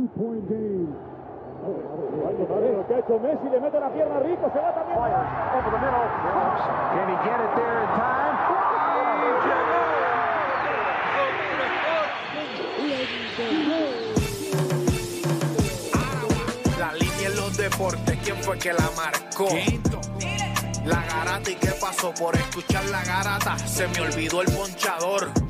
two-point game. Lo que ha hecho Messi, le mete la pierna rico, se va también. Over the middle. Can he get it there in time? La línea en los deportes, ¿quién fue que la marcó? La garata y qué pasó por escuchar la garata, se me olvidó el ponchador.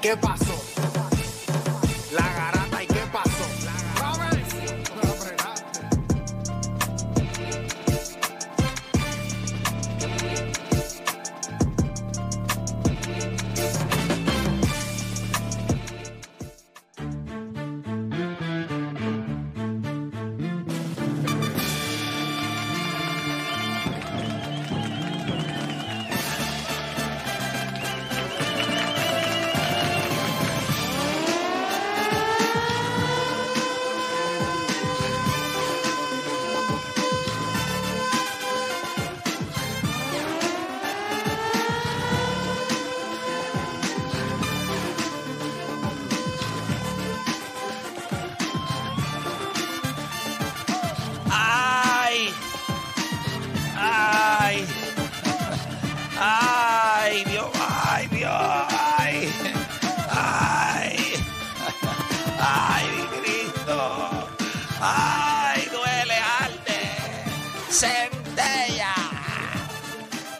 Qué pasó?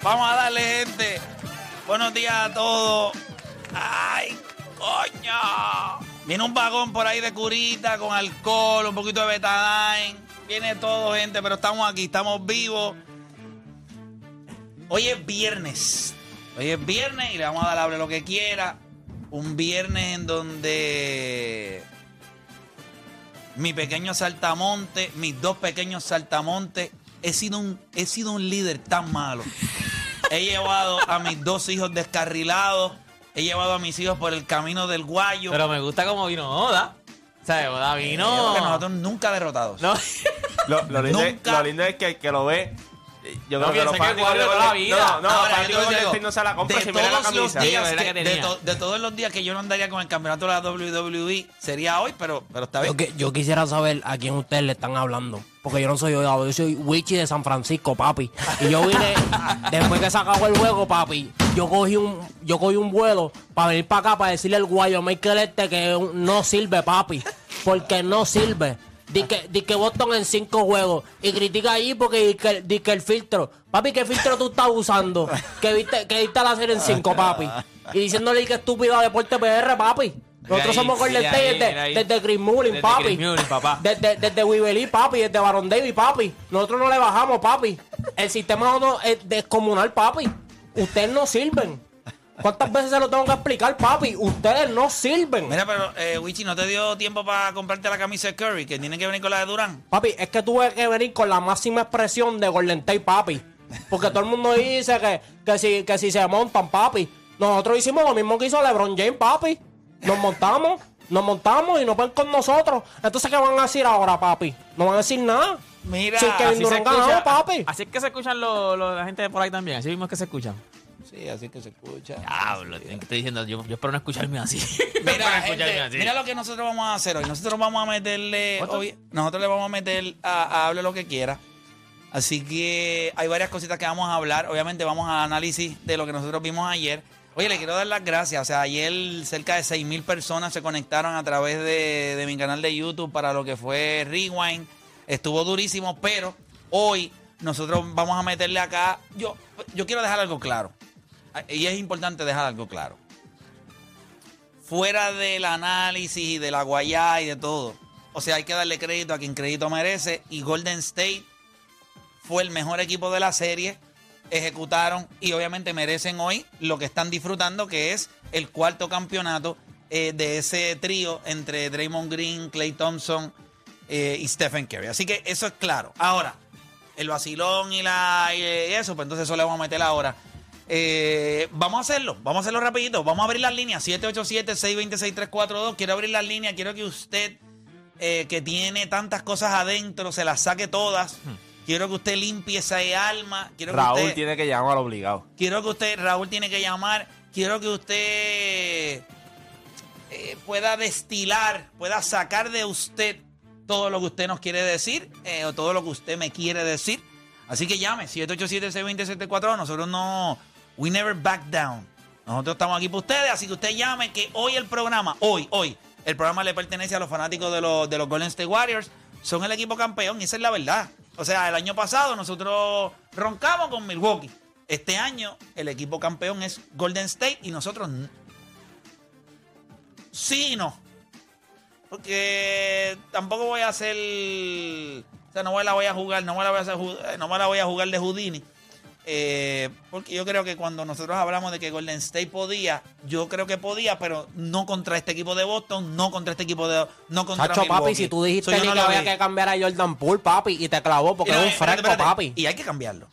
Vamos a darle, gente. Buenos días a todos. ¡Ay, coño! Viene un vagón por ahí de curita con alcohol, un poquito de betadine. Viene todo, gente, pero estamos aquí, estamos vivos. Hoy es viernes. Hoy es viernes y le vamos a dar hable lo que quiera. Un viernes en donde mi pequeño saltamonte, mis dos pequeños saltamontes, he sido un, he sido un líder tan malo. He llevado a mis dos hijos descarrilados. He llevado a mis hijos por el camino del guayo. Pero me gusta como vino Oda. O sea, Oda vino. Porque nosotros nunca derrotados. No. Lo, lo lindo, Nunca- lo lindo es que el que lo ve. Yo No, creo que los que de toda la vida. No, no, los Ahora, yo te digo, no se la compran de si miran la todos los camisa. días que- que de, tenía. to- de todos los días que yo no andaría con el campeonato de la WWE sería hoy, pero, pero está bien. Yo, que- yo quisiera saber a quién ustedes le están hablando. Porque yo no soy yo, yo soy Wichi de San Francisco, papi. Y yo vine, después que se acabó el juego, papi, yo cogí un, yo cogí un vuelo para venir para acá para decirle al guayo Michael este que no sirve, papi. Porque no sirve. Di que, di que Boston en cinco juegos. Y critica ahí porque di que, di que el filtro. Papi, ¿qué filtro tú estás usando? Que viste, que viste la serie en cinco, papi. Y diciéndole que estúpido a Deporte PR, papi. Nosotros somos Golden State desde, desde Chris Mullin, papi. Desde, desde Wibeli, papi. Desde Baron Davis, papi. Nosotros no le bajamos, papi. El sistema no es descomunal, papi. Ustedes no sirven. ¿Cuántas veces se lo tengo que explicar, papi? Ustedes no sirven. Mira, pero eh, Wichi, ¿no te dio tiempo para comprarte la camisa de Curry? Que tiene que venir con la de Durán. Papi, es que tuve que venir con la máxima expresión de Golden State, papi. Porque todo el mundo dice que, que, si, que si se montan, papi. Nosotros hicimos lo mismo que hizo LeBron James, papi. Nos montamos, nos montamos y no pueden con nosotros. Entonces, ¿qué van a decir ahora, papi? No van a decir nada. Mira, Kevin Así se escucha- papi. Así es que se escuchan los- los- la gente de por ahí también. Así mismo es que se escuchan. Sí, así que se escucha. Diablo, te estoy diciendo, yo, yo espero no escucharme así. Mira, gente, escucharme así. mira lo que nosotros vamos a hacer hoy. Nosotros vamos a meterle. Hoy- nosotros le vamos a meter a, a hable lo que quiera. Así que hay varias cositas que vamos a hablar. Obviamente vamos a análisis de lo que nosotros vimos ayer. Oye, le quiero dar las gracias. O sea, ayer cerca de 6 mil personas se conectaron a través de, de mi canal de YouTube para lo que fue Rewind. Estuvo durísimo, pero hoy nosotros vamos a meterle acá. Yo, yo quiero dejar algo claro. Y es importante dejar algo claro. Fuera del análisis y de la guayá y de todo. O sea, hay que darle crédito a quien crédito merece. Y Golden State fue el mejor equipo de la serie. Ejecutaron y obviamente merecen hoy lo que están disfrutando, que es el cuarto campeonato eh, de ese trío entre Draymond Green, Clay Thompson eh, y Stephen Curry. Así que eso es claro. Ahora, el vacilón y, la, y eso, pues entonces eso le vamos a meter ahora. Eh, vamos a hacerlo, vamos a hacerlo rapidito. Vamos a abrir las líneas 787-626-342. Quiero abrir las líneas, quiero que usted, eh, que tiene tantas cosas adentro, se las saque todas. Quiero que usted limpie esa alma. Quiero que Raúl usted- tiene que llamar obligado. Quiero que usted, Raúl tiene que llamar, quiero que usted eh, pueda destilar, pueda sacar de usted todo lo que usted nos quiere decir eh, o todo lo que usted me quiere decir. Así que llame, 787-620-742. Nosotros no, we never back down. Nosotros estamos aquí para ustedes, así que usted llame que hoy el programa, hoy, hoy, el programa le pertenece a los fanáticos de los, de los Golden State Warriors. Son el equipo campeón y esa es la verdad. O sea, el año pasado nosotros roncamos con Milwaukee. Este año el equipo campeón es Golden State y nosotros sí y no. Porque tampoco voy a hacer. O sea, no me la voy a jugar, no me la voy a, hacer no me la voy a jugar de Houdini. Eh, porque yo creo que cuando nosotros hablamos de que Golden State podía, yo creo que podía, pero no contra este equipo de Boston, no contra este equipo de. No contra Chacho, papi, si tú dijiste So, yo no que había vi. que cambiar a Jordan Poole, papi, y te clavó porque no, es un fresco, espérate. papi. Y hay que cambiarlo.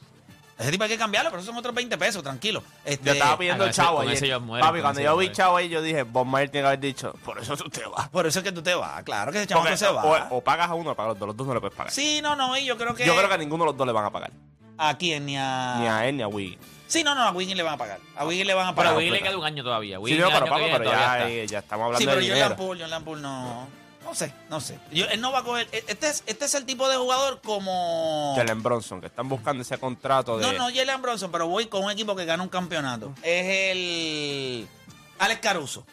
Ese tipo hay que cambiarlo, pero eso son otros 20 pesos, tranquilo. Este, Yo estaba pidiendo con el chavo muero, Papi, cuando yo vi chavo ahí, yo dije, Bob Mayer tiene que haber dicho, por eso tú te vas. Por eso es que tú te vas, claro que ese Porque se va. o, o pagas a uno o pagas a los dos. Los dos no le puedes pagar. Sí, no, no, y yo creo que. Yo creo que a ninguno de los dos le van a pagar. ¿A quién? Ni a. Ni a él ni a Wiggins. Sí, no, no, a Wiggins le van a pagar. A Wiggins le van a Pero pagar. a Wiggins le queda un año todavía. Sí, Wiggins no, el pero pero todavía ya, está. eh, ya estamos hablando Sí, de pero dinero. Jordan Poole, Jordan Poole no. No sé, no sé. Yo- él no va a coger. Este es, este es el tipo de jugador como. Jalen Bronson, que están buscando ese contrato de... No, no, Jalen Bronson, pero voy con un equipo que gana un campeonato. Es el Alex Caruso.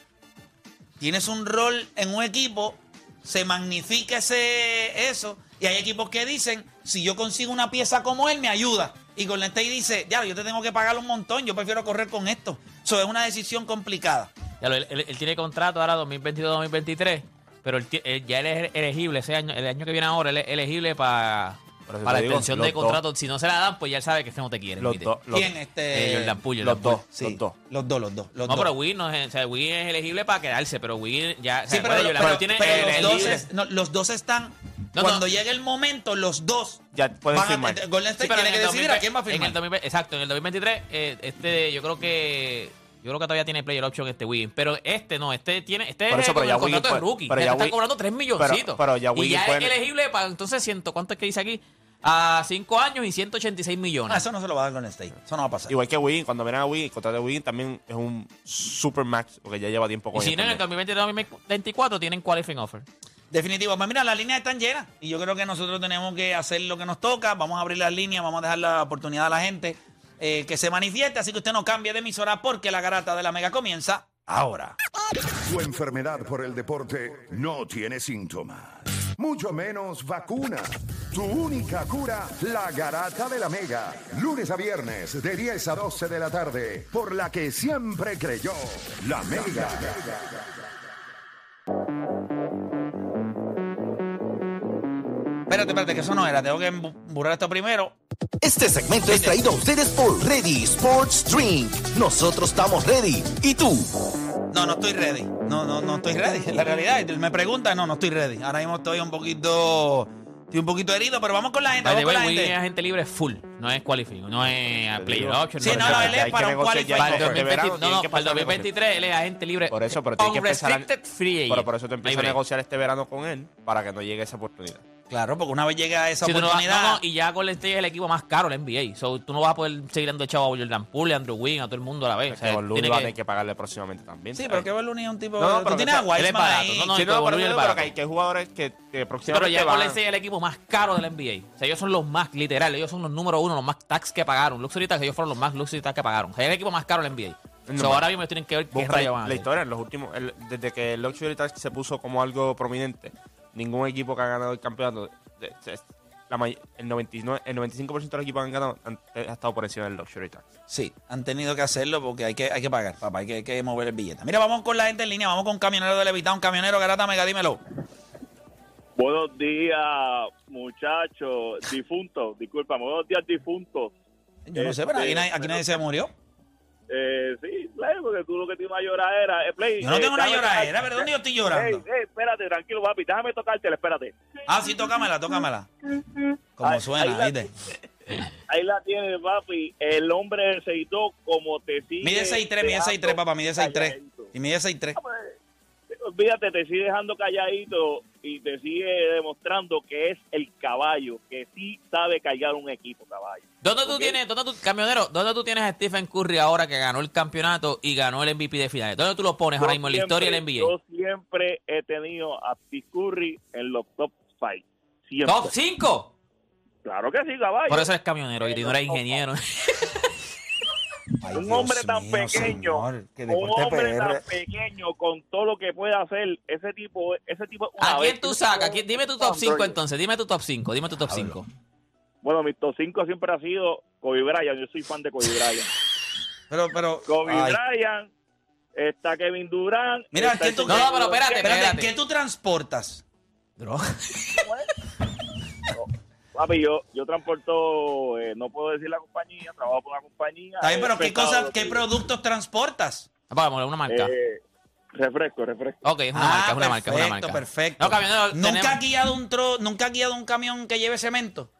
Tienes un rol en un equipo, se magnifica ese eso, y hay equipos que dicen, si yo consigo una pieza como él, me ayuda. Y Golden State dice, ya, yo te tengo que pagar un montón, yo prefiero correr con esto. Eso es una decisión complicada. Ya lo- él, él- él tiene contrato ahora 2022-2023, pero él, él- ya él es elegible ese año, el año que viene ahora, él es elegible para Pero si para la digo, extensión de dos. contrato. Si no se la dan, pues ya él sabe que este no te quiere. Los dos. Los, ¿Quién? Este, Eh, Jordan Poole, los Jordan dos. Sí, Los dos. Los dos, los dos. Los No, dos. pero Wiggins no es, o sea, Wiggins es elegible para quedarse, pero Wiggins ya. o Sí, sea, pero, Jordan pero- Poole tiene pero el- los, el dos libre. es- no, los dos están. No, cuando no. llegue el momento, los dos Ya pueden van firmar. Golden Sí, State pero tiene en que el decidir 2020 a quién va a en firmar. el 2020 exacto, en el 2023, eh, este, yo creo que. Yo creo que todavía tiene player option este Wiggins. Pero este no, este tiene. Este Por es eso, pero ya el contrato Wiggins de rookie. pero ya está Wiggins- cobrando 3 milloncitos. pero ya y Wiggins ya puede- es elegible para entonces ciento, ¿cuánto es que dice aquí? A 5 años y 186 Ah, millones. eso no se lo va a dar Golden State. Eso no va a pasar. Igual que Wiggins, cuando viene a Wiggins, el contrato de Wiggins también es un super max, porque ya lleva tiempo y con si ellos no, en el también. 2023-2024 tienen qualifying offer. Definitivo. Pues mira, las líneas están llenas. Y yo creo que nosotros tenemos que hacer lo que nos toca. Vamos a abrir las líneas, vamos a dejar la oportunidad a la gente eh, que se manifieste. Así que usted no cambie de emisora porque la garata de la mega comienza ahora. Tu enfermedad por el deporte no tiene síntomas, mucho menos vacuna. Tu única cura, la garata de la mega. Lunes a viernes de 10 a 12 de la tarde, por la que siempre creyó, la mega. Espérate, espérate, que eso no era. Tengo que embu- burlar esto primero. Este segmento es traído a ustedes por Ready Sports Drink. Nosotros estamos ready. ¿Y tú? No, no estoy ready. No, no, no estoy ready. La realidad, me pregunta, no, no estoy ready. Ahora mismo estoy un poquito. Estoy un poquito herido, pero vamos con la gente. Vamos con la Wiggins es gente. agente libre full, no es qualifying, no es a player option. Sí, no, no, él es para un qualifying. Para el offer. de verano 2020 no, tienen no, que para el empezar a 2023 él es agente libre. Por eso, pero tiene que empezar free. Pero por eso te empiezas a negociar este verano con él, para que no llegue esa oportunidad. Claro, porque una vez llega esa Si oportunidad. no, no, y ya Golden State es el equipo más caro de la NBA. So, tú no vas a poder seguir dando chavo a Jordan Poole, a Andrew Wiggins, a todo el mundo a la vez. O sea, que tiene va a que- tener que pagarle próximamente también. Sí, ¿sabes? pero que Looney es un tipo. No, no, tú pero tienes a Wiseman ahí. no, no, Sí, no, pero, que hay que jugadores que, que Sí, pero próximamente ya van- Golden State es el equipo más caro de la NBA. O sea, ellos son los más, literal, ellos son los número uno, los más tax que pagaron. Luxury tax, ellos fueron los más luxury tax que pagaron. O sea, es el equipo más caro de la NBA. No, So, ahora mismo tienen que ver qué rayos van la, a la hacer. historia en los últimos el- desde que el luxury tax se puso como algo prominente ningún equipo que ha ganado el campeonato la may- el, 99, el 95% de los equipos que han ganado han, ha estado por encima del luxury tax. Sí, han tenido que hacerlo porque hay que, hay que pagar, papá, hay que, hay que mover el billete. Mira, vamos con la gente en línea, vamos con camionero de Levitán, camionero Garata Mega, dímelo. Buenos días, muchachos, difuntos, disculpa, buenos días, difuntos. Yo no sé, pero aquí, nadie- aquí nadie se murió. Eh, sí, Play, porque tú lo que tienes una lloradera. Eh, Play, Yo no eh, tengo una lloradera, pero ¿dónde yo estoy llorando? Espérate, tranquilo, papi, déjame tocártela, espérate. Ah, sí, tócamela, tócamela. Como Ahí- suena, ahí la- ¿viste? Ahí la tienes, papi, el hombre del 6'2 como te sigue. Mide 6'3, mide 6'3, papá, mide 6'3. calladito. Y mide 6'3. Olvídate, te sigue dejando calladito y te sigue demostrando que es el caballo, que sí sabe cargar un equipo, caballo. ¿Dónde tú tienes, dónde tú, camionero, dónde tú tienes a Stephen Curry ahora que ganó el campeonato y ganó el MVP de finales? ¿Dónde tú lo pones ahora mismo en la historia del NBA? Yo siempre he tenido a Steve Curry en los top 5. Siempre. ¿Top 5? Claro que sí, caballo. Por eso eres camionero y tú no eres ingeniero. Ay, un Dios hombre tan mío, pequeño, señor, que un hombre PR. tan pequeño con todo lo que puede hacer, ese tipo, ese tipo. ¿A quién tú sacas? ¿Quién- Dime tu top 5 entonces. Dime tu top 5. Dime tu top 5. Bueno, mi top 5 siempre ha sido Kobe Bryant. Yo soy fan de Kobe Bryant. Pero, pero. Kobe ay. Bryant, está Kevin Durant. Mira, está ¿qué el tú, No, pero espérate, espérate, espérate. ¿qué tú transportas? Papi, yo, yo transporto, eh, no puedo decir la compañía, trabajo por una compañía. Está bien, pero ¿qué cosas, qué que- productos transportas? Vamos, una marca. Eh, refresco, refresco. Ok, es una marca, es una marca, es una Ah, perfecto, marca. perfecto. No, camionero, ¿Nunca tenemos- has guiado un tro, nunca has guiado un camión que lleve cemento?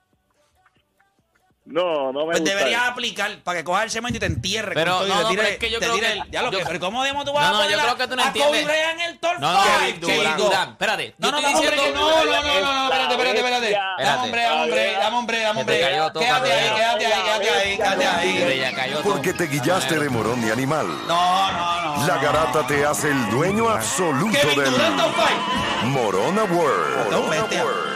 No, no me Pues gusta. deberías aplicar para que cojas el cemento y te entierre. Pero, no, no, tire- pero es que yo te creo tire que- el- ya lo yo- que- pero ¿cómo demo tú vas No, a no, poner yo a- creo que tú no a entiendes. Bryant en el top No, no, Kevin Durant. espérate. No, no, dame hombre, que no, no, no, no, no, espérate, espérate, espérate. Dame hombre, dame hombre, dame hombre, dame hombre. Quédate ahí, quédate ahí, quédate ahí, quédate Te ahí. Porque te guillaste de morón y animal. No, no, no. La no. garata te hace el dueño absoluto del. Morona World. Morona. World.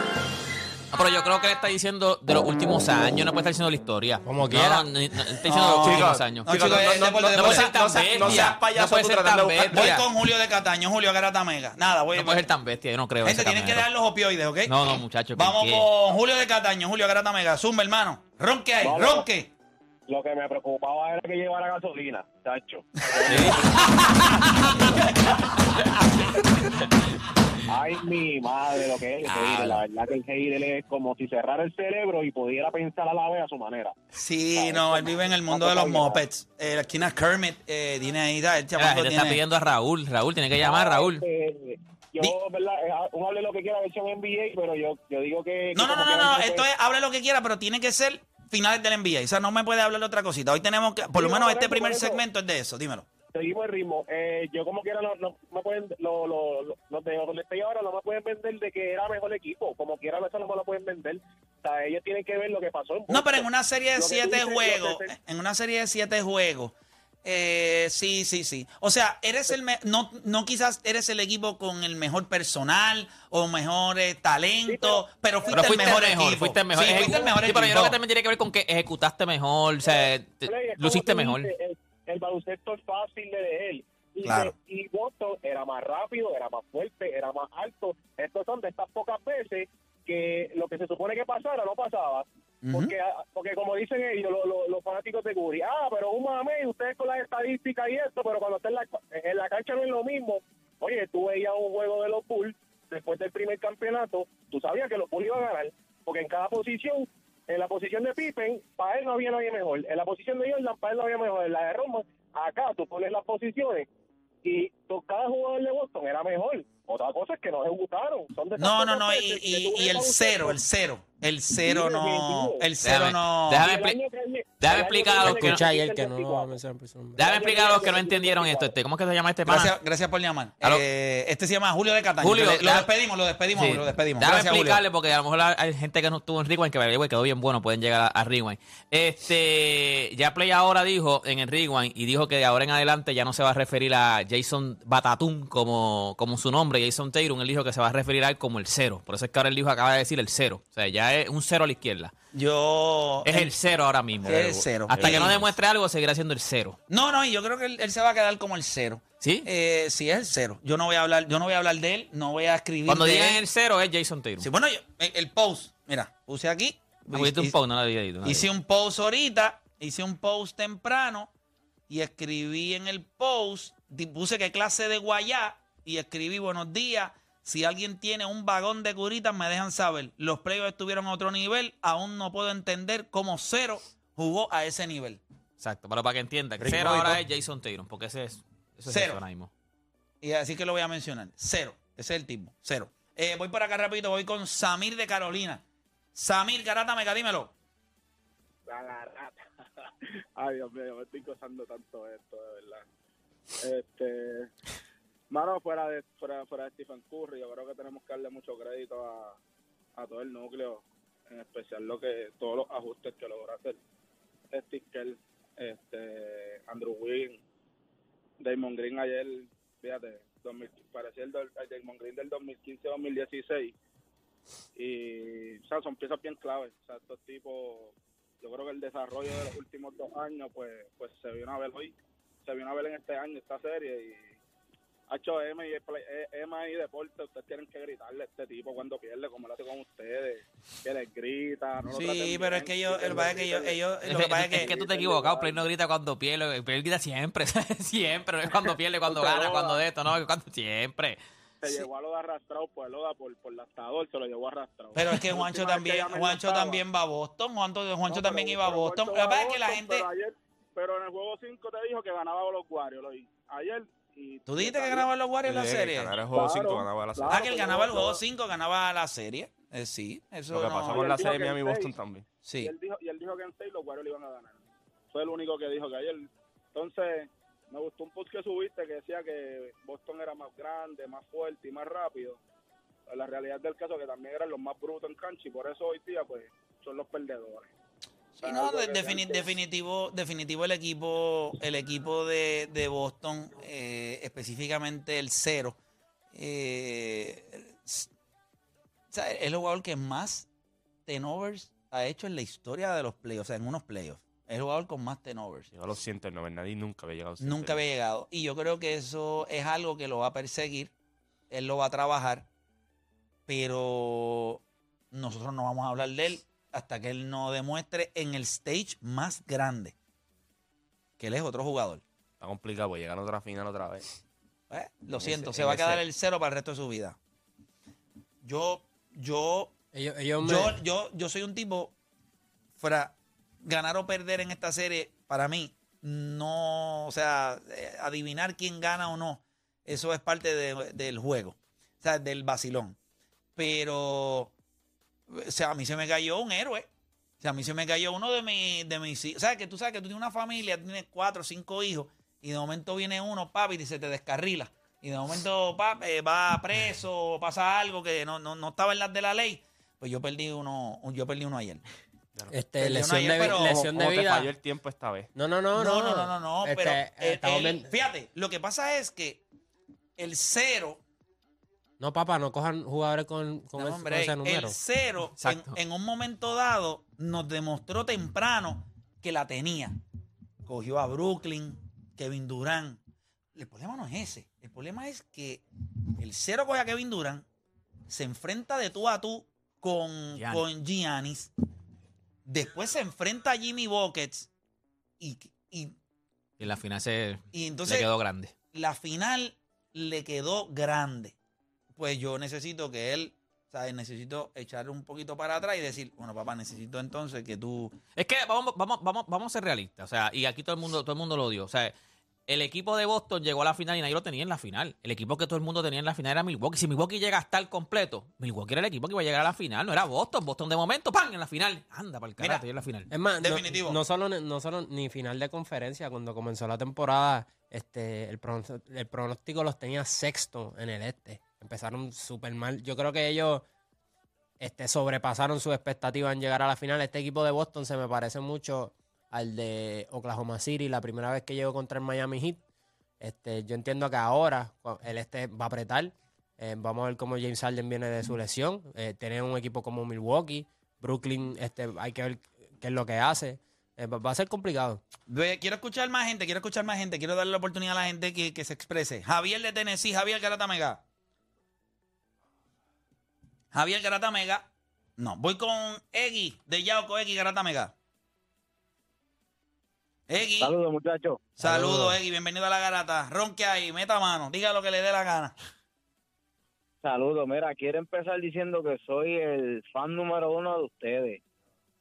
Pero yo creo que le está diciendo de los últimos años, no puede estar diciendo la historia. Como No, quiera. no, no, no, está diciendo de los últimos años. No, Chicos, puede ser tan no seas- no bestia. seas payaso No puede ser tan Voy con Julio de Cataño, Julio Garata Mega. Nada, voy No puede ser tan bestia, yo no creo Gente, ese tienen que dar los opioides, ¿ok? No, no, muchacho, ¿por Vamos con Julio de Cataño, Julio Garata Mega. Zumba, hermano. Ronque ahí, ronque. Lo que me preocupaba era que llevara gasolina, chacho. Ay, mi madre, lo que es el. La verdad que el Heidel es como si cerrara el cerebro y pudiera pensar a la vez a su manera. Sí, no, él vive en el mundo de los mopeds. Eh, la esquina Kermit eh, tiene ahí, da, el gente está pidiendo a Raúl. Raúl, tiene que llamar a Raúl. Eh, yo, ¿verdad? Eh, Uno hable lo que quiera versión NBA, pero yo, yo digo que... No, que no, no, no, no, esto es, hable lo que quiera, pero tiene que ser finales del NBA. O sea, no me puede hablar de otra cosita. Hoy tenemos que, por lo menos no, este primer segmento es de eso, dímelo. Seguimos el ritmo. Eh, yo como quiera no, no me pueden, lo, lo, lo- los de donde estoy ahora no me pueden vender de que era mejor equipo. Como quiera eso no me lo pueden vender. O sea, ellos tienen que ver lo que pasó en No, pero en una serie de siete juegos, en una serie de siete juegos, eh, sí, sí, sí. O sea, eres el, me- no, no quizás eres el equipo con el mejor personal o mejor eh, talento, pero, fuiste Pero fuiste el mejor, mejor, equipo. fuiste el mejor. Sí, fuiste el mejor Sí, pero yo equipo. creo que también tiene que ver con que ejecutaste mejor, o sea, te- luciste mejor. dices, El, baloncesto es fácil de leer. Y, Claro. y Boston era más rápido, era más fuerte, era más alto. Estos son de estas pocas veces que lo que se supone que pasara no pasaba. Porque, ah, porque como dicen ellos, lo- lo- los fanáticos de Curry, ah, pero un mame, ustedes con las estadísticas y esto, pero cuando está en la, en la cancha no es lo mismo. Oye, tú veías un juego de los Bulls después del primer campeonato, tú sabías que los Bulls iban a ganar, porque en cada posición, en la posición de Pippen, para él no había nadie mejor, en la posición de Jordan, para él no había mejor, en la de Roma, acá tú pones las posiciones y cada jugador de Boston era mejor. Otra cosa es que no ejecutaron. Son de No, no, no, y, que el cero, el cero, el cero no, el cero Déjame- no. déjame expli- déjame explicar a los que no- Escucha el ayer que no 24. me mencionan por su nombre. Déjame explicar a los que no entendieron esto. Este, ¿Cómo es que se llama este pana? Gracias, gracias por llamar. Eh, este se llama Julio de Cataño. Julio, lo, despedimos, lo despedimos, Sí. lo despedimos. Déjame Gracias, Julio. explicarle porque a lo mejor hay gente que no estuvo en Rewind que güey, quedó bien bueno, pueden llegar a, a Rewind. Este, ya Play ahora dijo en el Rewind y dijo que de ahora en adelante ya no se va a referir a Jason Batatum como, como su nombre, Jason Tatum, él dijo que se va a referir a él como el cero. Por eso es que ahora él dijo, acaba de decir el cero. O sea, ya es un cero a la izquierda. Yo. Es el cero ahora mismo. Es el cero. Hasta que no demuestre algo, seguirá siendo el cero. No, no, y yo creo que él, él se va a quedar como el cero. ¿Sí? Eh, sí, es el cero. Yo no voy a hablar, yo no voy a hablar de él, no voy a escribir. Cuando de digan él. el cero es Jason Tatum. Sí, bueno, yo- el, el post, mira, puse aquí. Pusiste un Hice- post, no la había no la Hice un post ahorita, hice un post temprano y escribí en el post, puse qué clase de guayá y escribí buenos días. Si alguien tiene un vagón de curitas, me dejan saber. Los playoffs estuvieron a otro nivel. Aún no puedo entender cómo cero jugó a ese nivel. Exacto, pero para que entiendan. Rick Cero Boy, ahora es Jason Tatum, porque ese es, ese es Cero. eso ahora mismo. Y así que lo voy a mencionar. Cero. Ese es el tipo. Cero. Eh, voy por acá rapidito. Voy con Samir de Carolina. Samir, garata, mega, dímelo. La garata. Ay, Dios mío, me estoy gozando tanto esto, de verdad. Este, mano, fuera de, fuera, fuera de Stephen Curry, yo creo que tenemos que darle mucho crédito a, a todo el núcleo, en especial lo que todos los ajustes que logró hacer Steve Kerr, este, Andrew Wiggins, Damon Green ayer, fíjate, 2000, parecía el, el Damon Green del 2015-2016 y o sea, son piezas bien claves. Estos tipos, yo creo que el desarrollo de los últimos dos años, pues, pues se vino a ver hoy, se vino a ver en este año esta serie y ha hecho Emma y, Play- Emma y Deporte, ustedes tienen que gritarle a este tipo cuando pierde, como lo hace con ustedes, que les grita. No lo Sí, bien, pero es que ellos, que el que ellos, ellos, lo que pasa es es que, que tú te equivocado. Play no grita cuando pierde. Play grita siempre. siempre. No es cuando pierde, cuando gana, cuando de esto. No, es cuando siempre. Se llevó a lo de arrastrado, pues lo da por, por lastador, se lo llevó arrastrado. pero es que Juancho que también, Juancho también va a Boston, Juancho, Juancho No, también pero- iba a Boston. Lo que pasa es que la gente, Pero, ayer, pero en el juego 5 te dijo que ganaba los Warriors hoy. Ayer. Tú dijiste que ganaban los Warriors la Eh, serie. ganar el juego Claro, 5 ganaba la serie. Ah, que él ganaba el juego 5, ganaba la serie. Eh, sí, eso Lo que no- pasó con la serie Miami-Boston también. Y Sí. él dijo, y él dijo que en 6 los Warriors le iban a ganar. Fue el único que dijo que ayer. Entonces, me gustó un post que subiste que decía que Boston era más grande, más fuerte y más rápido. La realidad del caso es que también eran los más brutos en cancha y por eso hoy día pues son los perdedores. Sí, no, defini- definitivo, definitivo el equipo, el equipo de, de Boston, eh, específicamente el cero, eh, es el jugador que más tenovers ha hecho en la historia de los playoffs, o sea, en unos playoffs. Es el jugador con más tenovers. Llegó a los 109, nadie nunca había llegado a los Nunca 109. había llegado. Y yo creo que eso es algo que lo va a perseguir. Él lo va a trabajar. Pero nosotros no vamos a hablar de él hasta que él no demuestre en el stage más grande que él es otro jugador. Está complicado, pues llegar a otra final otra vez. Eh, Lo En siento, ese- se va a quedar ese- el cero para el resto de su vida. Yo, yo, Ellos, ellos me- yo, yo, yo soy un tipo, fuera, ganar o perder en esta serie, para mí, no, o sea, eh, adivinar quién gana o no, eso es parte de- del juego, o sea, del vacilón. Pero, o sea, a mí se me cayó un héroe. O sea, a mí se me cayó uno de, mi, de mis hijos. O sea, que tú sabes que tú tienes una familia, tienes cuatro o cinco hijos, y de momento viene uno, papi, y se te descarrila. Y de momento pap, eh, va preso pasa algo que no, no, no estaba en las de la ley. Pues yo perdí uno, yo perdí uno ayer. este, Perdí lesión, de, pero- lesión de ¿Cómo te vida. falló el tiempo esta vez? No, no, no, No, no. no, no, no, no, Este, pero eh, él- fíjate, lo que pasa es que el cero, No, papá, no cojan jugadores con, con, no, ese- hombre, con ese número. el cero en, un momento dado nos demostró temprano que la tenía. Cogió a Brooklyn, Kevin Durant. El problema no es ese. El problema es que el cero coge a Kevin Durant, se enfrenta de tú a tú con, Giannis. con Giannis, después se enfrenta a Jimmy Buckets y, y, Y en la final se y entonces le quedó grande. la final le quedó grande. Pues yo necesito que él, ¿sabes? Necesito echarle un poquito para atrás y decir, bueno, papá, necesito entonces que tú... Es que vamos, vamos, vamos, vamos a ser realistas. O sea, y aquí todo el mundo, todo el mundo lo dio. O sea, el equipo de Boston llegó a la final y nadie lo tenía en la final. El equipo que todo el mundo tenía en la final era Milwaukee. Si Milwaukee llega a estar completo, Milwaukee era el equipo que iba a llegar a la final. No era Boston. Boston de momento, ¡pam! En la final. Anda, para el carajo, en la final. Es más, Definitivo. No, solo, no solo ni final de conferencia, cuando comenzó la temporada, este, el, pronos- el pronóstico los tenía sexto en el este. Empezaron súper mal. Yo creo que ellos este, sobrepasaron sus expectativas en llegar a la final. Este equipo de Boston se me parece mucho al de Oklahoma City, la primera vez que llegó contra el Miami Heat. Este, yo entiendo que ahora el este va a apretar. Eh, vamos a ver cómo James Harden viene de su lesión. Eh, tener un equipo como Milwaukee, Brooklyn, este, hay que ver qué es lo que hace. Eh, va- a ser complicado. Quiero escuchar más gente, quiero escuchar más gente, quiero darle la oportunidad a la gente que, que se exprese. Javier de Tennessee, Javier Garata Mega. Javier Garata Mega. No, voy con Eggy de Yauco, Eggy Garata Mega. Eggy. Saludos, muchachos. Saludos, Eggy. Bienvenido a la garata. Ronque ahí, meta mano. Diga lo que le dé la gana. Saludos. Mira, quiero empezar diciendo que soy el fan número uno de ustedes.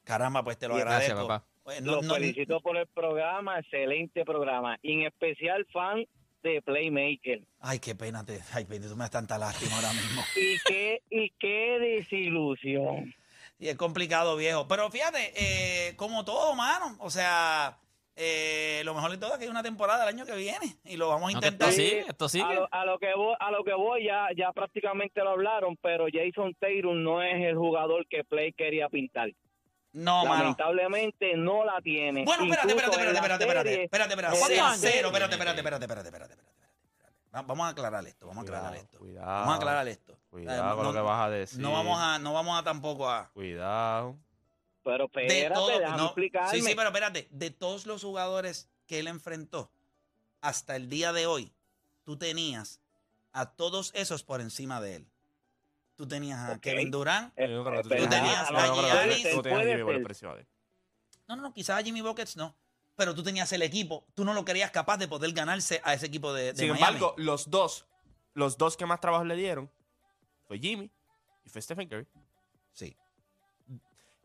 Caramba, pues te lo Gracias, agradezco. papá. Pues, no- Los no- felicito por el programa, excelente programa. Y en especial fan de Playmaker. Ay, qué pena. Te, ay, tú me das tanta lástima ahora mismo. Y qué, y qué desilusión. Y es complicado, viejo. Pero fíjate, eh, como todo, mano. O sea, eh, lo mejor de todo es que hay una temporada el año que viene. Y lo vamos a No, intentar. esto sigue, esto sigue. A lo, a lo que voy, a lo que voy ya, ya prácticamente lo hablaron, pero Jason Tatum no es el jugador que Play quería pintar. No, mano. Lamentablemente no la tiene. Bueno, espérate, espérate, espérate, espérate, espérate, espérate, espérate, en Cero, espérate, espérate, espérate, espérate, espérate, espérate, espérate. Va- Vamos a aclarar esto, vamos a aclarar Cuidado, esto. cuidado. Vamos a aclarar esto. Cuidado Eh, con lo que vas a decir. No vamos a, no vamos a tampoco a. Cuidado. Pero De espérate, todo, déjame no, explicarme. sí, sí, pero espérate, de todos los jugadores que él enfrentó hasta el día de hoy, tú tenías a todos esos por encima de él. Tú tenías a. Kevin Durant. Eh, tú tenías a Giannis. No, no, no, quizás a Jimmy Buckets no. Pero tú tenías el equipo. Tú no lo querías capaz de poder ganarse a ese equipo de, de Sin Miami. embargo, los dos, los dos que más trabajo le dieron fue Jimmy y fue Stephen Curry. Sí.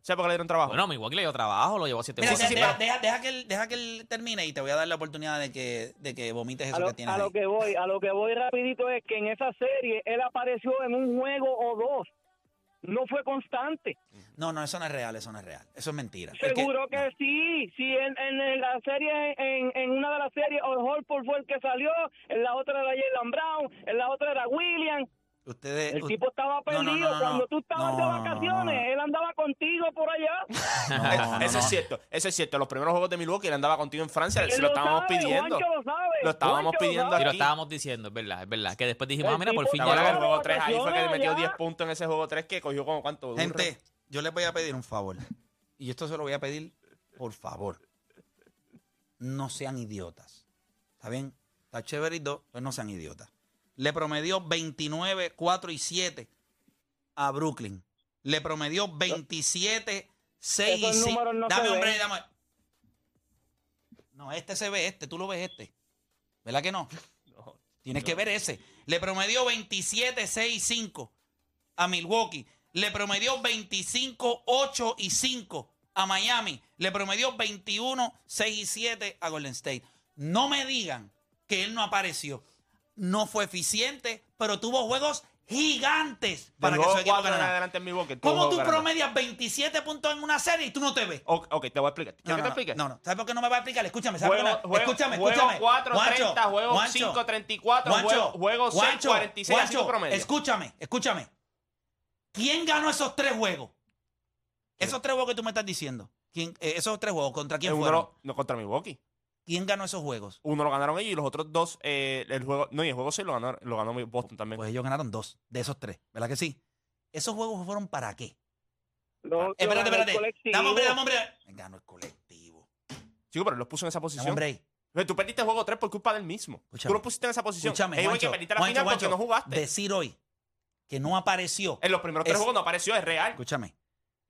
¿Sabes por qué le dieron trabajo? Bueno, Milwaukee le dio trabajo, lo llevó a siete Mira, juegos. deja, deja- deja que él, deja que él termine y te voy a dar la oportunidad de que, de que vomites eso a lo, que tienes a ahí. lo que voy, a lo que voy rapidito es que en esa serie él apareció en un juego o dos. No fue constante. No, no, eso no es real, eso no es real. Eso es mentira. Es Seguro que, sí. Sí, en, en la serie, en, en una de las series, Horford fue el que salió, en la otra era Jalen Brown, en la otra era William. Ustedes, El tipo estaba no, perdido. no, no, Cuando tú estabas No, de vacaciones, no, no. él andaba contigo por allá. No, no, eso no. es cierto, eso es cierto. Los primeros juegos de Milwaukee él andaba contigo en Francia, Él se lo lo estábamos sabe, pidiendo. Lo sabe, Lo estábamos Juancho lo pidiendo sabe. Sí, lo aquí. estábamos diciendo, es verdad, es verdad. Que después dijimos, El ah, mira, por fin ¿Te acuerdas llega. del estaba juego 3? Ahí fue que vacaciones metió allá. 10 puntos en ese juego 3 que cogió como cuánto. Gente, yo les voy a pedir un favor. Y esto se lo voy a pedir, por favor. No sean idiotas. ¿Está bien? Está chévere y dos, pues no sean idiotas. Le promedió 29, 4 y 7 a Brooklyn. Le promedió 27, 6 y Esos 5. números no dame, hombre, dame. No, este se ve, este, tú lo ves este. ¿Verdad que no? Tienes que ver ese. Le promedió 27, 6 y 5 a Milwaukee. Le promedió 25, 8 y 5 a Miami. Le promedió 21, 6 y 7 a Golden State. No me digan que él no apareció. No fue eficiente, pero tuvo juegos gigantes para que su equipo 4 en ganara. adelante en Milwaukee. tuvo ¿Cómo tú ganando. promedias 27 puntos en una serie y tú no te ves? Ok, ok, te voy a explicar. ¿Quieres No, que no, te explique? no, no. ¿Sabes por qué no me va a explicar? Escúchame, ¿sabes Juego, por qué juego, escúchame, juego escúchame. 4, Juancho, 30, juego Juancho, 5, 34, Juancho, juego, juego 6, Juancho, 46, así Juancho, promedio. Escúchame, escúchame. ¿Quién ganó esos tres juegos? Esos tres juegos que tú me estás diciendo. ¿Quién, eh, esos tres juegos, ¿contra quién fueron? no contra Milwaukee. ¿Quién ganó esos juegos? Uno lo ganaron ellos y los otros dos, eh, el juego, no, y el juego 6 lo ganó, lo ganó Boston también. Pues ellos ganaron dos de esos tres, ¿verdad que sí? ¿Esos juegos fueron para qué? Lo- lo espérate, espérate. Dame hombre, dame hombre. Ganó el colectivo. Chico, pero los puso en esa Dame posición. hombre. Pero Tú perdiste el juego 3 por culpa del mismo. Escúchame. Tú lo pusiste en esa posición. Escúchame, que Juancho, perdiste la Juancho, final porque Juancho, no jugaste. Decir hoy que no apareció. En los primeros tres Es- juegos no apareció, es real. Escúchame.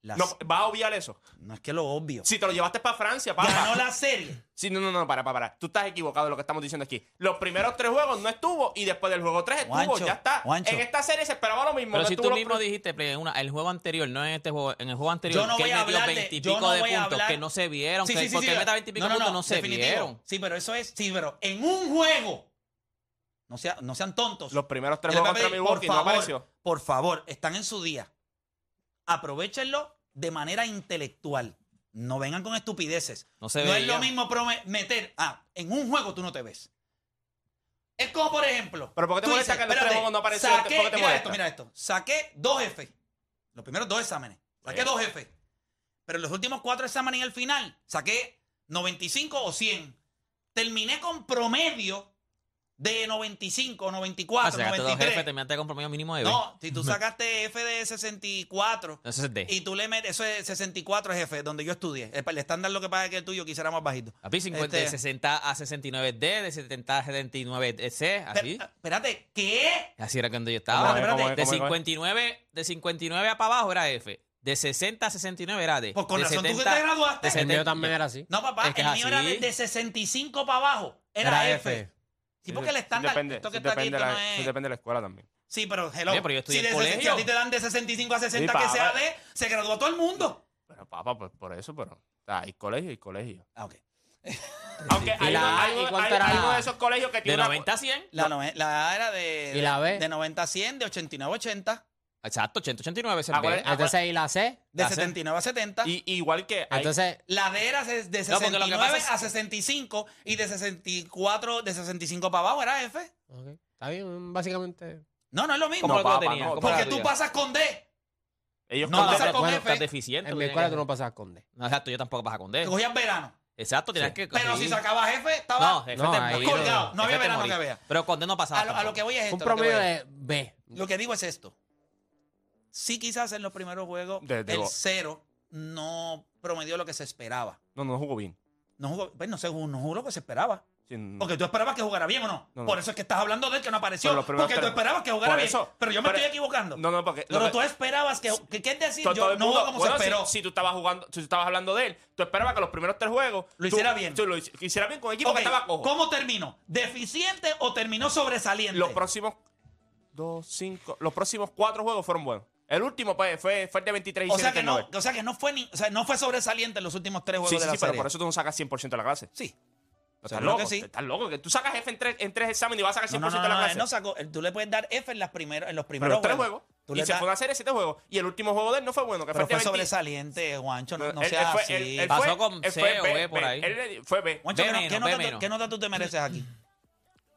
Las- No, vas a obviar eso. no es que lo obvio. Si te lo llevaste para Francia, papá. Ganó la serie. Sí, no, no, no, para, para, para. Tú estás equivocado de lo que estamos diciendo aquí. Los primeros tres juegos no estuvo y después del juego 3 estuvo, Juancho, ya está. Juancho. En esta serie se esperaba lo mismo. Pero no si tú mismo dijiste, una- el juego anterior, no en este juego, en el juego anterior, Yo no que voy él a metió hablar de- 20 y yo pico no de voy puntos que no se vieron, Sí, que sí, sí, porque él meta 20 y pico de puntos no se definitivo. vieron. Sí, pero eso es, sí, pero en un juego. No, sea- no sean tontos. Los primeros tres juegos contra Milwaukee por no favor, apareció. Por favor, están en su día. Aprovechenlo de manera intelectual. No vengan con estupideces. No se No es lo mismo meter. Ah, en un juego tú no te ves. Es como, por ejemplo. Pero ¿por qué te molesta dices, que en los tres espérate, no apareció? Saqué, ¿Por qué te mira esto, mira esto. Saqué dos F. Los primeros dos exámenes. Saqué Sí. dos F. Pero en los últimos cuatro exámenes y el final, saqué 95 o 100. Terminé con promedio de 95, Ah, 94, sacaste dos 93. jefes, terminaste con promedio mínimo de B. No, si tú sacaste F de 64 Eso es D. y tú le metes, eso es 64 jefe, donde yo estudié. El, el estándar lo que pasa es que el tuyo quisiera más bajito. Papi, 50, de Este- 60 a 69 D, de 70 a 79 C, así. Pero, espérate, ¿qué? Así era cuando yo ¿Cómo estaba. es? ¿Cómo es? De ¿Cómo es? 59, de 59 a para abajo era F. De 60 a 69 era D. Pues con de razón tú que te graduaste. de El mío 70 también era así. No, papá, Es que el es mío era así. de, de 65 para abajo. Era, Era F. F. Sí, porque el estándar. Depende, esto que sí está aquí depende, esto la, no sí es. depende de la escuela también. Sí, pero hello. Oye, pero yo estudié si, en de ses- si colegio. a ti te dan de 65 a 60 Sí, que sea pa. D, se graduó todo el mundo. Pero papá, pues por eso, pero. o sea, hay colegio y colegio. Ah, ok. Aunque ¿Y hay, la uno, de esos colegios que De tiene una- 90 a 100. La, A era de, ¿Y la B? de 90 a 100, de 89 a 80, Exacto, 80, 89 es el Ah, B. bueno, Entonces, ¿y la C? de La C. 79 a 70. Y, igual que hay, Entonces, La D era de de No, porque lo que 69 pasa es- a 65 y de 64, de 65 para abajo era F. ok, está bien, básicamente. No, no es lo mismo. ¿Cómo lo que lo papá, tenía? no, ¿Cómo porque tú pasas con D. ellos No, con- vas a estás- con bueno, F. estás deficiente. En mi escuela que- tú no pasabas con D. No, exacto, yo tampoco pasaba con D. Que cogías verano. Exacto, tenías que Pero sí. si sacabas F, No, estaba jefe, No, te ahí colgado. No había Jefe, te verano morí. que vea. Pero con D no pasaba. A lo, a lo que voy es esto. Un a lo que promedio voy. de B. Lo que digo es esto. Sí, quizás en los primeros juegos De- de el cero no promedió lo que se esperaba. No, no jugó bien. No jugó, pues no sé, no jugó lo que se esperaba. Porque tú esperabas que jugara bien o no. Por eso es que estás hablando de él que no apareció. Porque tú esperabas que jugara bien. pero yo me Pero- estoy equivocando. No, no, porque. pero lo que- tú esperabas que, que. ¿Qué es decir? Yo todo el no mundo- como bueno, se esperó. Si, tú estabas jugando, si tú estabas hablando de él, tú esperabas que los primeros tres juegos Lo tú- hiciera bien. tú lo hici- hiciera bien con un equipo que estaba cojo. ¿Cómo terminó? ¿Deficiente o terminó sobresaliente? Los próximos dos, cinco, los próximos cuatro juegos fueron buenos. El último pues, fue, fue el de 23 y o sea, 7 que no, o sea que no fue ni, o sea, no fue sobresaliente en los últimos tres juegos Sí, de sí, la sí, pero por eso tú no sacas 100% de la clase. Sí. No, Seguro estás loco, que sí. estás loco. Que tú sacas F en tres, en tres exámenes y vas a sacar 100% No, no, no, de la clase. él no sacó. él- Tú le puedes dar F en, las primeros, en los pero primeros los tres juegos. Tú Y se fue serie de siete juegos. Y el último juego de él no fue bueno. Que pero fue, fue el de 20. sobresaliente, Juancho. No, no Él- él seas fue- así. él- él Pasó fue- con él C fue o B, B por ahí. Él le- fue B. Juancho, Ve ¿qué, no- menos, qué ve nota, menos. ¿qué nota tú te mereces aquí?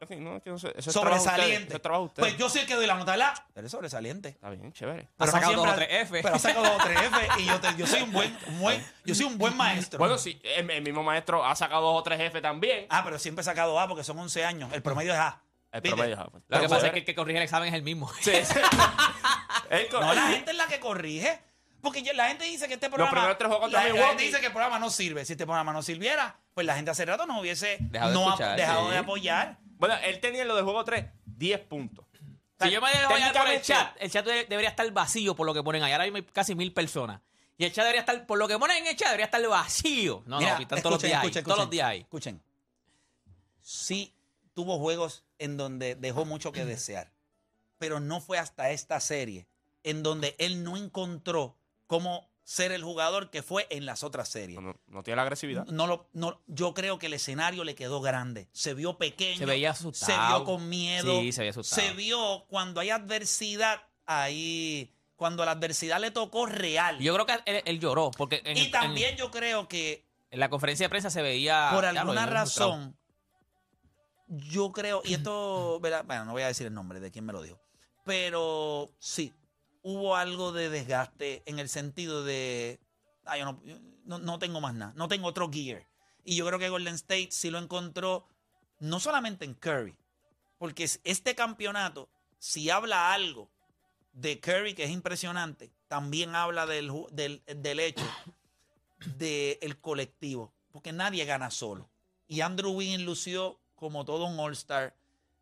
Que no sé, eso es trabajo sobresaliente. Eso es trabajo. Pues yo sí que doy la nota de la. Eres sobresaliente. Está bien, chévere. Has Pero no sacado dos siempre- o tres F. Pero has sacado dos o tres F y yo, te- yo soy un buen, un buen- yo soy un buen maestro. Bueno, sí, el, el mismo maestro ha sacado dos o tres F también. Ah, pero siempre he sacado A porque son 11 años. El promedio es A. El ¿Viste? promedio, ah, pues. Lo que pasa es que el que corrige el examen es el mismo. Sí, No, la gente es la que corrige. Porque la gente dice que este programa. primeros tres juegos contra la, gente dice que el programa no sirve. Si este programa no sirviera, pues la gente hace rato nos hubiese Dejado de no ha- escuchar, dejado sí. de apoyar. Bueno, él tenía en lo del juego 3 10 puntos. Si yo me dejo hallar por el chat, el chat de- debería estar vacío por lo que ponen ahí. Ahora hay casi mil personas. Y el chat debería estar, por lo que ponen en el chat, debería estar vacío. No, Mira, no, están todos los escuchen, días ahí. escuchen, Todos los escuchen. días ahí. Escuchen. Sí tuvo juegos en donde dejó mucho que desear. Pero no fue hasta esta serie en donde él no encontró cómo ser el jugador que fue en las otras series. No, no- tiene la agresividad. No lo, no, yo creo que el escenario le quedó grande. Se vio pequeño. Se veía Se asustado. vio con miedo. Sí, se veía asustado. Se vio cuando hay adversidad ahí. Cuando la adversidad le tocó real. Yo creo que él, él lloró, porque en, y en- también yo creo que en la conferencia de prensa se veía. por alguna razón, yo creo, y esto, ¿verdad? bueno, no voy a decir el nombre de quién me lo dijo, pero sí, hubo algo de desgaste en el sentido de, no, no, tengo más nada, no tengo otro gear. Y yo creo que Golden State sí lo encontró, no solamente en Curry, porque es- este campeonato, si habla algo de Curry, que es impresionante, también habla del, del, del hecho del colectivo, porque nadie gana solo. Y Andrew Wiggins lució como todo un All-Star.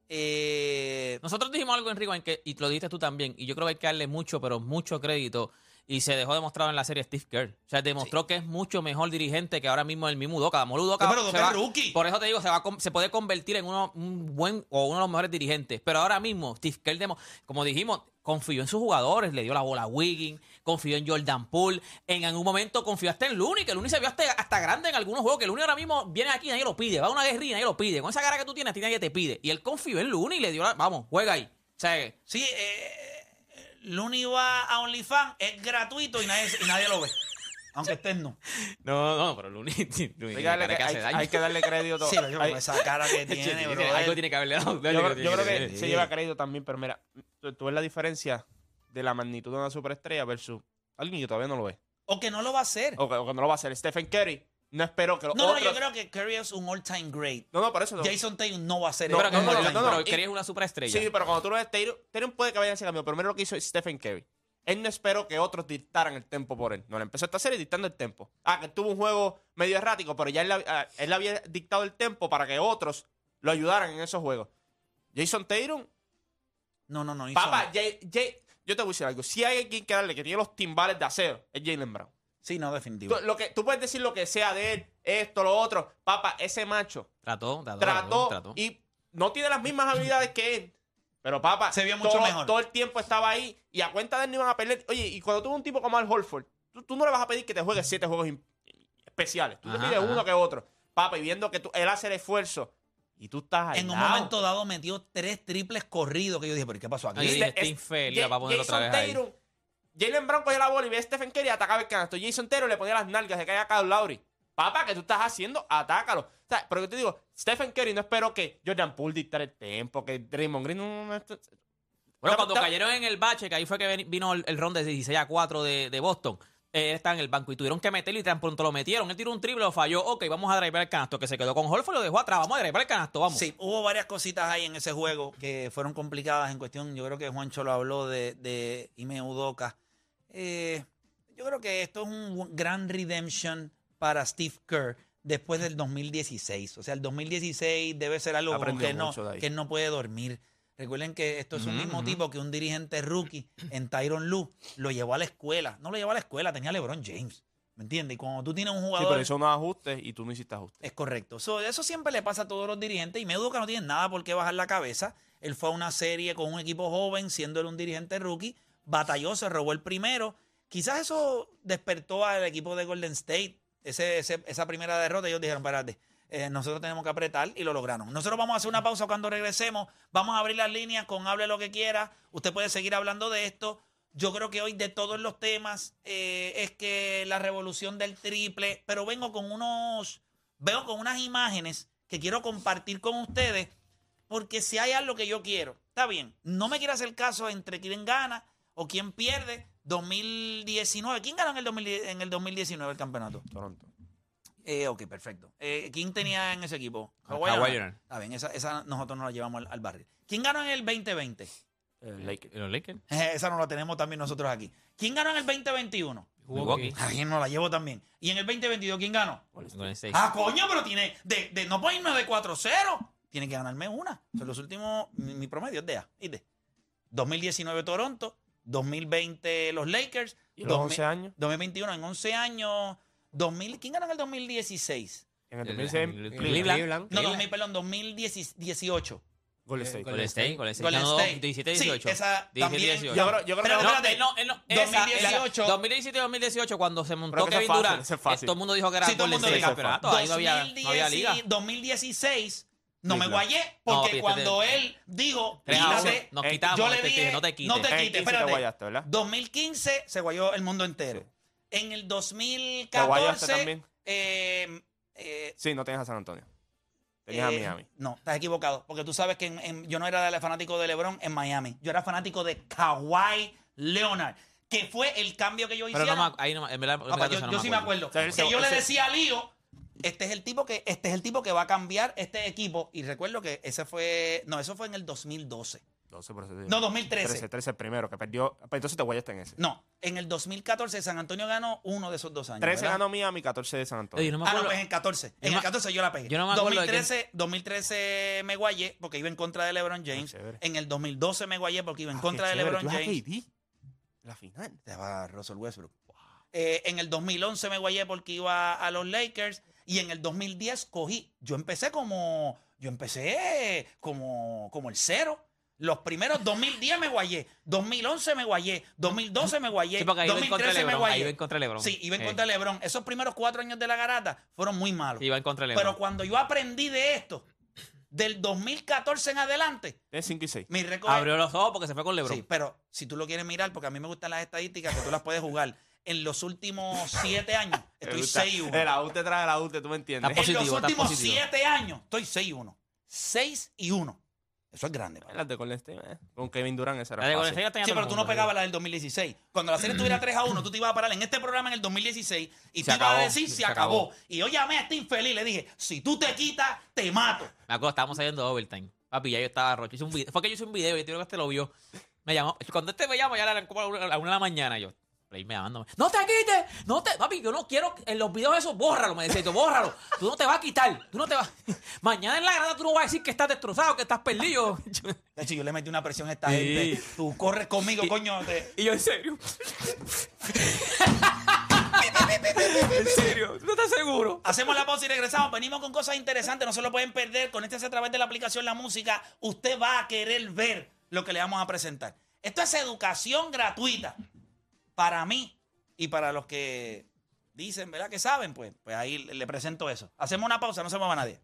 Eh, Nosotros dijimos algo en Rewind que, y lo dijiste tú también, y yo creo que hay que darle mucho, pero mucho crédito. Y se dejó demostrado en la serie Steve Kerr. O sea, demostró que es mucho mejor dirigente que ahora mismo el mismo Udoka. Amor Udoka Sí, pero se Udoka va- es rookie. Por eso te digo, se, va se puede convertir en uno, un buen o uno de los mejores dirigentes. Pero ahora mismo, Steve Kerr, demo- como dijimos, confió en sus jugadores, le dio la bola a Wiggins, confió en Jordan Poole. En algún momento confió hasta en Looney, que Looney se vio hasta, hasta grande en algunos juegos, que Looney ahora mismo viene aquí y nadie lo pide. Va a una guerrilla y nadie lo pide. Con esa cara que tú tienes, a ti nadie te pide. Y él confió en Looney y le dio la... Vamos, juega ahí. O sea, sí, eh, Looney va a OnlyFans, es gratuito y nadie, y nadie lo ve. Aunque estés no. No, no, pero Looney, Looney Hay que cara hay, daño. hay que darle crédito. Sí, pero yo, Hay- con esa cara que tiene, bro. algo tiene que haberle dado. yo, creo- yo creo que se lleva crédito también, pero mira, tú, tú ves la diferencia de la magnitud de una superestrella versus alguien que todavía no lo ve. O que no lo va a hacer. O que, o que no lo va a hacer. Stephen Curry no espero que los No, no, otros... yo creo que Curry es un all-time great. No, no, por eso no. Jason Tatum no va a ser No, pero el que no, all-time no, no, no, pero y- querías una superestrella. Sí, pero cuando tú lo ves, Tatum, Tatum puede que vaya a ese cambio, pero mira lo que hizo Stephen Curry. Él no esperó que otros dictaran el tempo por él. No, le empezó esta serie dictando el tempo. Ah, que tuvo un juego medio errático, pero ya él, le- ah, él le había dictado el tempo para que otros lo ayudaran en esos juegos. Jason Tatum, No, no, no. hizo papá, nada. Jay- Jay- yo te voy a decir algo. Si hay alguien que darle que tiene los timbales de acero, es Jalen Brown. Sí, no, definitivo. Tú, lo que, tú puedes decir lo que sea de él, esto, lo otro. Papá, ese macho Trató, trató, trató trató. y no tiene las mismas habilidades que él. Pero papá, Se vio mucho todo, mejor. todo el tiempo estaba ahí y a cuenta de él no iban a perder. Oye, y cuando tuvo un tipo como Al Holford, tú, tú no le vas a pedir que te juegue siete juegos especiales. Tú Ajá, te pides ajá. uno que otro. Papá, y viendo que tú, él hace el esfuerzo y tú estás ahí. en un momento dado metió tres triples corridos que yo dije, pero ¿qué pasó aquí? Ay, este es- infeliz, va a ponerlo otra vez ahí. Jalen Brown cogía la bola y ve a Stephen Curry y atacaba el canasto. Jason Taylor le ponía las nalgas, se caía a Kyle Lowry. Papá, ¿qué tú estás haciendo? Atácalo. O sea, pero yo te digo, Stephen Curry no espero que Jordan Poole dictara el tempo, que Draymond Green... no- no- no- Bueno, cuando cayeron en el bache, que ahí fue que vino el, el ron de 16 a 4 de, de Boston, eh, él estaba en el banco y tuvieron que meterlo y tan pronto lo metieron. Él tiró un triple, lo falló. Ok, vamos a driver el canasto, que se quedó con Holford, lo dejó atrás. Vamos a driver el canasto, vamos. Sí, hubo varias cositas ahí en ese juego que fueron complicadas en cuestión. Yo creo que Juancho lo habló de, de Ime Udoka. Eh, yo creo que esto es un gran redemption para Steve Kerr después del 2016. O sea, el 2016 debe ser algo con que, él no, que no puede dormir. Recuerden que esto es un mismo tipo que un dirigente rookie en Tyron Lue lo llevó a la escuela. No lo llevó a la escuela, tenía LeBron James. ¿Me entiendes? Y cuando tú tienes un Sí, jugador... pero hizo unos ajustes y tú no hiciste ajustes. Es correcto. So, eso siempre le pasa a todos los dirigentes y Meduca no tiene nada por qué bajar la cabeza. Él fue a una serie con un equipo joven, siendo él un dirigente rookie, batalló, se robó el primero. Quizás eso despertó al equipo de Golden State. Ese, esa primera derrota, ellos dijeron, espérate, eh, nosotros tenemos que apretar y lo lograron. Nosotros vamos a hacer una pausa cuando regresemos. Vamos a abrir las líneas con hable lo que quiera. Usted puede seguir hablando de esto. Yo creo que hoy de todos los temas eh, es que la revolución del triple, pero vengo con unos, veo con unas imágenes que quiero compartir con ustedes, porque si hay algo que yo quiero, está bien, no me quiero hacer caso entre quién gana o quién pierde 2019. ¿Quién ganó en el, 2010 en el 2019 el campeonato? Toronto. Eh, ok, perfecto. Eh, ¿Quién tenía en ese equipo? Leonard. Está bien, esa, esa nosotros nos la llevamos al, al barrio. ¿Quién ganó en el 2020? El Lakers. ¿Y los Lakers? Eh, esa no la tenemos también nosotros aquí. ¿Quién ganó en el 2021? Milwaukee. Alguien nos la llevo también. ¿Y en el 2022 quién ganó? Golden State. Ah, coño, pero tiene. De, de, no puede irme de 4-0. Tiene que ganarme una. Son los últimos. Mi, mi promedio es de A. ¿Viste? 2019 Toronto. 2020 los Lakers. ¿Y los 11 años? 2021 en 11 años. 2000, ¿Quién ganó en el 2016? En el El- 2016, el- Cleveland. Cleveland. No, 2000, perdón, 2018. Golden State. Golden State, Golden State. Golden ganó State. 17 Sí, 18. esa 17, también. 18. Yo creo- yo creo Pero que No, espérate, no, no, esa, 2018. esa, 2017 2018 cuando se montó Kevin fácil, Durant, eso es fácil. eh, todo el mundo dijo que era Sí, todo el Golden mundo State dijo. campeonato, ahí no había, no había 2010 liga. 2016 no me guayé porque cuando te- él dijo Tres a uno, quítate, nos eh, quitamos, yo le te- te dije dije, no te quites. no te En 15 te espérate guayaste, ¿verdad? 2015 se guayó el mundo entero en el ¿Te guayaste 2014 también? eh, eh, Sí, no tenías a San Antonio. Tenías eh, a Miami. No, estás equivocado. Porque tú sabes que en- en- yo no era de- fanático de LeBron en Miami. Yo era fanático de Kawhi Leonard. Que fue el cambio que yo hice. Pero no me, ahí no, en verdad, en Papá, verdad, yo, eso no yo sí me acuerdo. acuerdo. O sea, él que se- yo le decía a Lío, este es el tipo que, este es el tipo que va a cambiar este equipo. Y recuerdo que ese fue, no, eso fue en el 2012. 12, por eso digo. No, 2013. 13, 13 el primero, que perdió. Pues entonces te guayaste en ese. No, en el 2014 San Antonio ganó uno de esos dos años. 13 ¿verdad? ganó Miami, 14 de San Antonio. Oye, no me Ah, no, pues en 14. Yo En el me- 14 yo la pegué. yo no me acuerdo de 2013, 2013 me guayé porque iba en contra de LeBron James. Ah, chévere. en el 2012 me guayé porque iba en Ah, contra de LeBron James. KD. La final. Te va Russell Westbrook. Eh, en el 2011 me guayé porque iba a los Lakers. Y en el 2010 cogí. Yo empecé como. Yo empecé como, como el cero. Los primeros 2010 me guayé. 2011 me guayé. 2012 me guayé. Sí, porque ahí iba en contra de 2013 me LeBron. guayé. Ahí iba en contra LeBron. Sí, iba en Eh, contra de LeBron. Esos primeros cuatro años de la garata fueron muy malos. Iba en contra de LeBron. Pero cuando yo aprendí de esto, del 2014 en adelante, Tienes 5 y 6. mi récord. Abrió los ojos porque se fue con LeBron. Sí, pero si tú lo quieres mirar, porque a mí me gustan las estadísticas que tú las puedes jugar. En los últimos siete años, estoy 6 y 1. El out te trae el out, tú me entiendes. Está En los positivo, está últimos positivo. siete años, estoy 6 y 1. 6 y 1. Eso es grande. papi. Las de Golden State, eh, con Kevin Durant, esa era La de fácil. Tenía Sí, todo pero el tú no mundo, pegabas la del 2016. Cuando la serie estuviera 3 a 1, tú te ibas a parar en este programa en el 2016 y Se tú ibas a acabó, decir, se, se acabó. acabó. Y yo llamé a este infeliz y le dije, si tú te quitas, te mato. Me acuerdo, estábamos saliendo de overtime. Papi, ya yo estaba rocho. Hice un video. Fue que yo hice un video y yo creo que este lo vio. Me llamó. Cuando este me llama, ya eran como a la una- a la una de la mañana. Yo, play me. No te quites. No te. Papi, yo no quiero. En los videos esos, bórralo. Me decía yo, bórralo. Tú no te vas a quitar. Tú no te vas. Mañana en la grada tú no vas a decir que estás destrozado, que estás perdido. De hecho, yo le metí una presión a esta Sí. gente. Tú corres conmigo, coño. te- Y yo, en serio. en serio. ¿Tú no estás seguro? Hacemos la pausa y regresamos. Venimos con cosas interesantes, no se lo pueden perder. Conéctese a través de la aplicación La Música. Usted va a querer ver lo que le vamos a presentar. Esto es educación gratuita. Para mí y para los que dicen, ¿verdad? Que saben, pues, pues ahí le presento eso. Hacemos una pausa, no se mueva nadie.